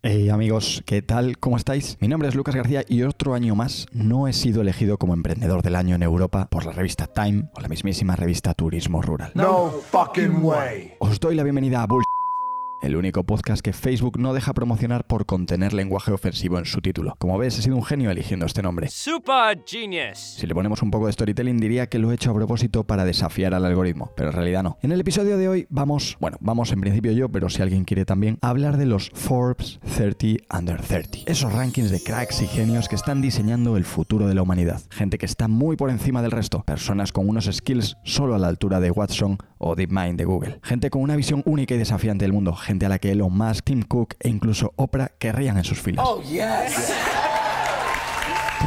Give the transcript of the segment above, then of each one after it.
Hey amigos, ¿qué tal? ¿Cómo estáis? Mi nombre es Lucas García y otro año más no he sido elegido como emprendedor del año en Europa por la revista Time o la mismísima revista Turismo Rural. No fucking way. Os doy la bienvenida a Bull el único podcast que Facebook no deja promocionar por contener lenguaje ofensivo en su título. Como ves, he sido un genio eligiendo este nombre. Super genius. Si le ponemos un poco de storytelling diría que lo he hecho a propósito para desafiar al algoritmo, pero en realidad no. En el episodio de hoy vamos, bueno, vamos en principio yo, pero si alguien quiere también, a hablar de los Forbes 30 Under 30. Esos rankings de cracks y genios que están diseñando el futuro de la humanidad. Gente que está muy por encima del resto. Personas con unos skills solo a la altura de Watson o DeepMind de Google. Gente con una visión única y desafiante del mundo gente a la que Elon Musk, Tim Cook e incluso Oprah querrían en sus filas. Oh.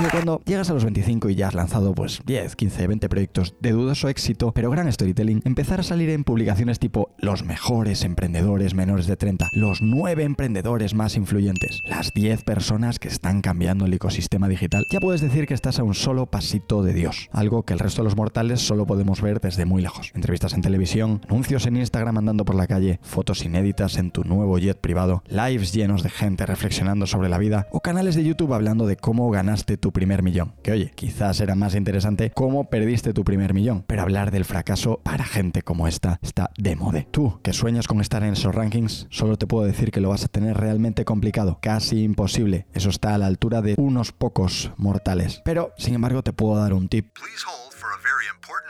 Cuando llegas a los 25 y ya has lanzado pues 10, 15, 20 proyectos de dudoso éxito, pero gran storytelling, empezar a salir en publicaciones tipo los mejores emprendedores menores de 30, los 9 emprendedores más influyentes, las 10 personas que están cambiando el ecosistema digital, ya puedes decir que estás a un solo pasito de Dios, algo que el resto de los mortales solo podemos ver desde muy lejos. Entrevistas en televisión, anuncios en Instagram andando por la calle, fotos inéditas en tu nuevo jet privado, lives llenos de gente reflexionando sobre la vida o canales de YouTube hablando de cómo ganaste tu primer millón. Que oye, quizás era más interesante cómo perdiste tu primer millón, pero hablar del fracaso para gente como esta está de moda. Tú, que sueñas con estar en esos rankings, solo te puedo decir que lo vas a tener realmente complicado, casi imposible. Eso está a la altura de unos pocos mortales. Pero, sin embargo, te puedo dar un tip. Please hold for a very important.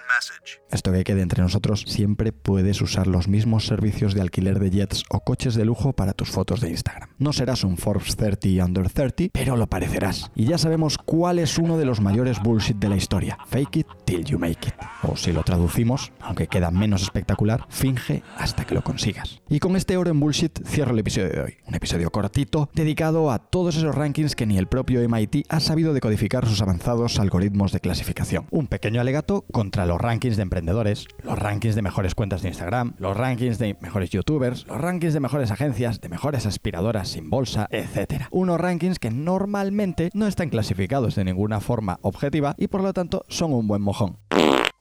Esto que quede entre nosotros, siempre puedes usar los mismos servicios de alquiler de jets o coches de lujo para tus fotos de Instagram. No serás un Forbes 30 under 30, pero lo parecerás. Y ya sabemos cuál es uno de los mayores bullshit de la historia. Fake it till you make it. O si lo traducimos, aunque queda menos espectacular, finge hasta que lo consigas. Y con este oro en bullshit cierro el episodio de hoy. Un episodio cortito dedicado a todos esos rankings que ni el propio MIT ha sabido decodificar sus avanzados algoritmos de clasificación. Un pequeño alegato contra los rankings de emprendedores, los rankings de mejores cuentas de Instagram, los rankings de mejores youtubers, los rankings de mejores agencias, de mejores aspiradoras sin bolsa, etc. Unos rankings que normalmente no están clasificados de ninguna forma objetiva y por lo tanto son un buen mojón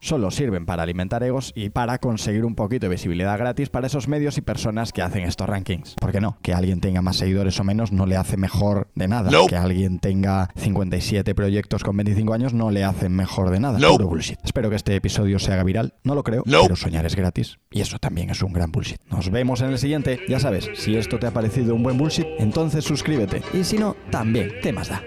solo sirven para alimentar egos y para conseguir un poquito de visibilidad gratis para esos medios y personas que hacen estos rankings. ¿Por qué no? Que alguien tenga más seguidores o menos no le hace mejor de nada. Que alguien tenga 57 proyectos con 25 años no le hacen mejor de nada. Puro bullshit. Espero que este episodio se haga viral. No lo creo, Nope. pero soñar es gratis. Y eso también es un gran bullshit. Nos vemos en el siguiente. Ya sabes, si esto te ha parecido un buen bullshit, entonces suscríbete. Y si no, también, ¿qué más da?